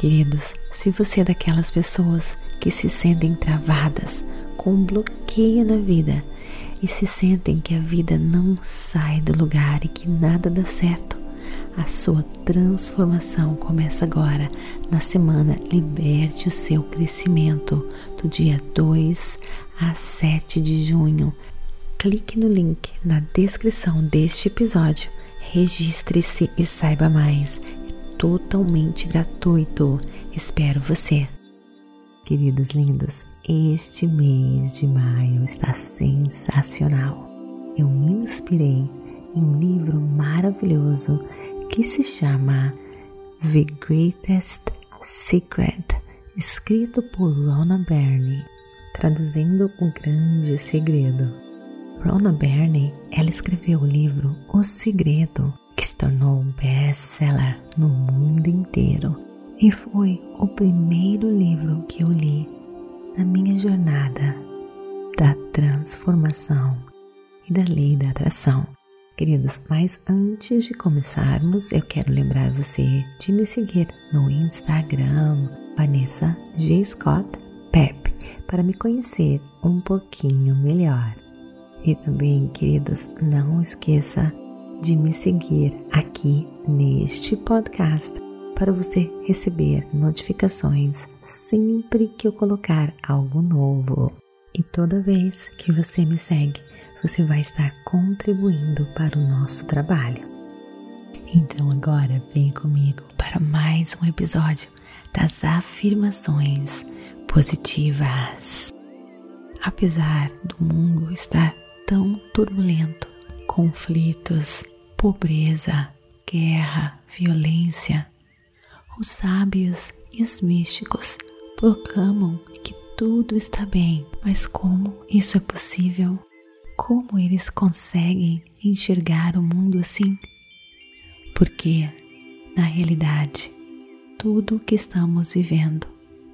Queridos, se você é daquelas pessoas que se sentem travadas, com um bloqueio na vida e se sentem que a vida não sai do lugar e que nada dá certo, a sua transformação começa agora, na semana Liberte o seu crescimento, do dia 2 a 7 de junho. Clique no link na descrição deste episódio, registre-se e saiba mais totalmente gratuito. Espero você. Queridos lindos, este mês de maio está sensacional. Eu me inspirei em um livro maravilhoso que se chama The Greatest Secret, escrito por Rona Byrne, traduzindo O Grande Segredo. Rona Byrne, ela escreveu o livro O Segredo tornou um best-seller no mundo inteiro e foi o primeiro livro que eu li na minha jornada da transformação e da lei da atração. Queridos, mas antes de começarmos, eu quero lembrar você de me seguir no Instagram, Vanessa G. Scott Pep, para me conhecer um pouquinho melhor. E também, queridos, não esqueça de me seguir aqui neste podcast para você receber notificações sempre que eu colocar algo novo. E toda vez que você me segue, você vai estar contribuindo para o nosso trabalho. Então agora vem comigo para mais um episódio das afirmações positivas. Apesar do mundo estar tão turbulento, conflitos, pobreza, guerra, violência. Os sábios e os místicos proclamam que tudo está bem, mas como isso é possível? Como eles conseguem enxergar o mundo assim? Porque, na realidade, tudo o que estamos vivendo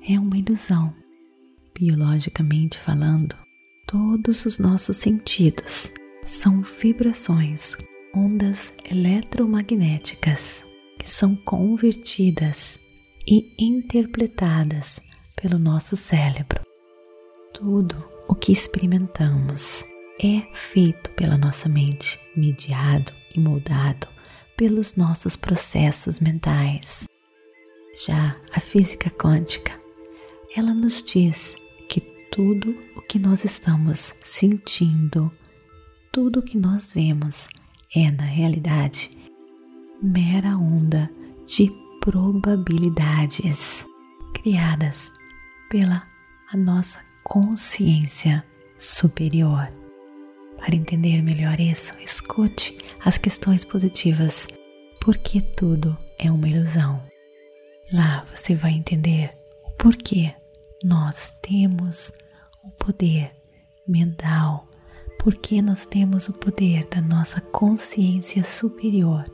é uma ilusão. Biologicamente falando, todos os nossos sentidos são vibrações ondas eletromagnéticas que são convertidas e interpretadas pelo nosso cérebro. Tudo o que experimentamos é feito pela nossa mente, mediado e moldado pelos nossos processos mentais. Já a física quântica, ela nos diz que tudo o que nós estamos sentindo, tudo o que nós vemos é, na realidade, mera onda de probabilidades criadas pela a nossa consciência superior. Para entender melhor isso, escute as questões positivas, porque tudo é uma ilusão. Lá você vai entender o porquê nós temos o poder mental porque nós temos o poder da nossa consciência superior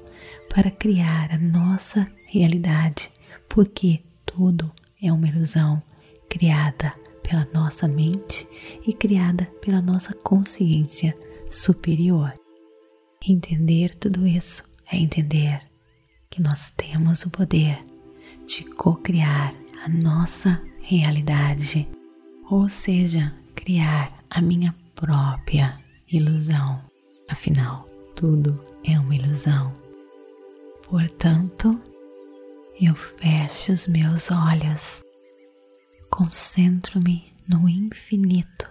para criar a nossa realidade, porque tudo é uma ilusão criada pela nossa mente e criada pela nossa consciência superior. Entender tudo isso é entender que nós temos o poder de co-criar a nossa realidade, ou seja, criar a minha própria ilusão. Afinal, tudo é uma ilusão. Portanto, eu fecho os meus olhos, concentro-me no infinito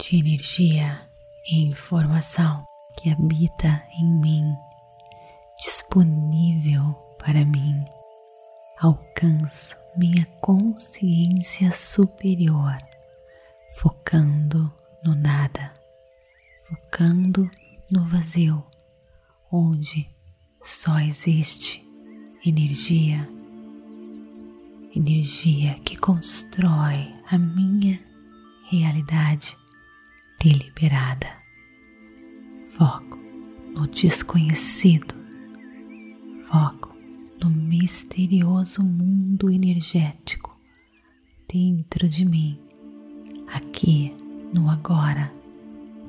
de energia e informação que habita em mim, disponível para mim. Alcanço minha consciência superior, focando no nada focando no vazio, onde só existe energia, energia que constrói a minha realidade deliberada. Foco no desconhecido, foco no misterioso mundo energético dentro de mim, aqui no agora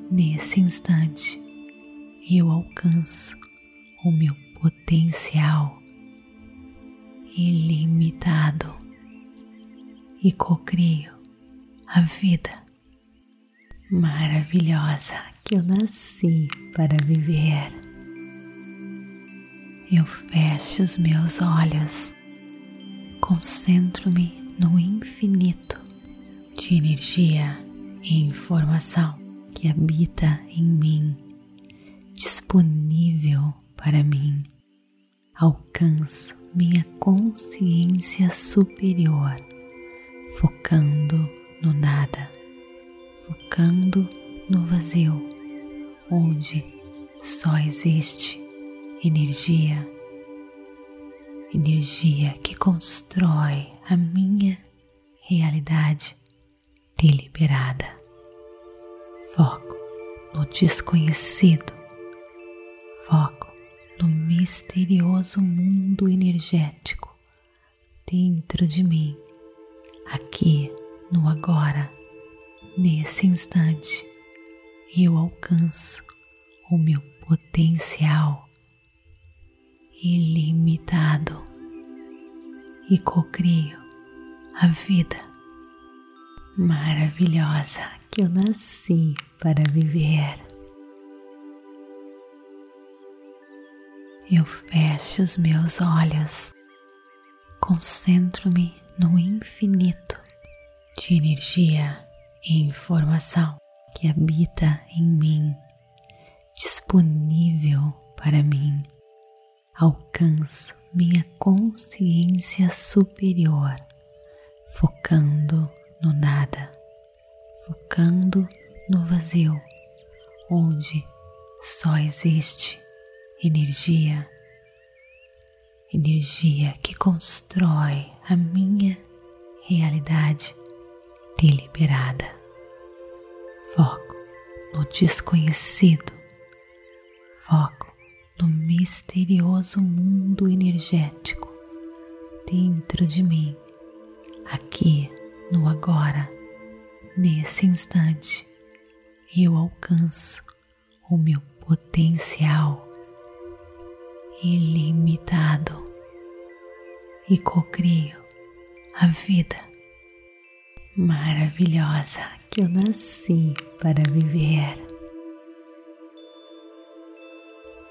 Nesse instante, eu alcanço o meu potencial ilimitado e cocrio a vida maravilhosa que eu nasci para viver. Eu fecho os meus olhos, concentro-me no infinito de energia e informação que habita em mim, disponível para mim. Alcanço minha consciência superior, focando no nada, focando no vazio, onde só existe energia, energia que constrói a minha realidade deliberada. Foco no desconhecido, foco no misterioso mundo energético dentro de mim, aqui no agora, nesse instante, eu alcanço o meu potencial ilimitado e cocrio a vida maravilhosa eu nasci para viver. Eu fecho os meus olhos, concentro-me no infinito de energia e informação que habita em mim, disponível para mim. Alcanço minha consciência superior, focando no nada, focando no vazio, onde só existe energia, energia que constrói a minha realidade deliberada. Foco no desconhecido, foco no misterioso mundo energético dentro de mim, aqui no agora, nesse instante, eu alcanço o meu potencial ilimitado e cocrio a vida maravilhosa que eu nasci para viver.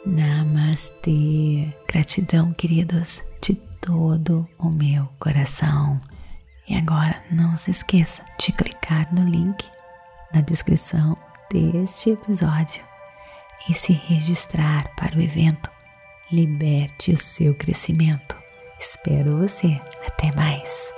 Namastê, gratidão, queridos, de todo o meu coração. E agora não se esqueça de clicar no link na descrição deste episódio e se registrar para o evento Liberte o seu crescimento. Espero você. Até mais.